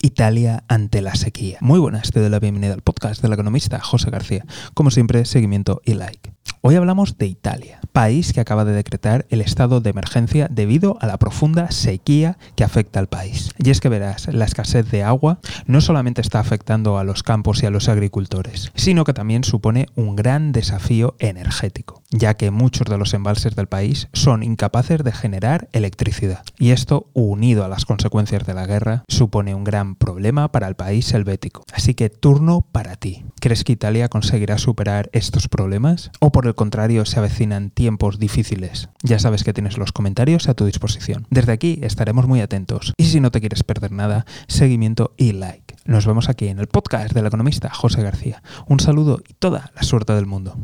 Italia ante la sequía. Muy buenas, te doy la bienvenida al podcast del economista José García. Como siempre, seguimiento y like. Hoy hablamos de Italia, país que acaba de decretar el estado de emergencia debido a la profunda sequía que afecta al país. Y es que verás, la escasez de agua no solamente está afectando a los campos y a los agricultores, sino que también supone un gran desafío energético, ya que muchos de los embalses del país son incapaces de generar electricidad. Y esto, unido a las consecuencias de la guerra, supone un gran problema para el país helvético. Así que turno para ti. ¿Crees que Italia conseguirá superar estos problemas? ¿O por contrario se avecinan tiempos difíciles? Ya sabes que tienes los comentarios a tu disposición. Desde aquí estaremos muy atentos. Y si no te quieres perder nada, seguimiento y like. Nos vemos aquí en el podcast del economista José García. Un saludo y toda la suerte del mundo.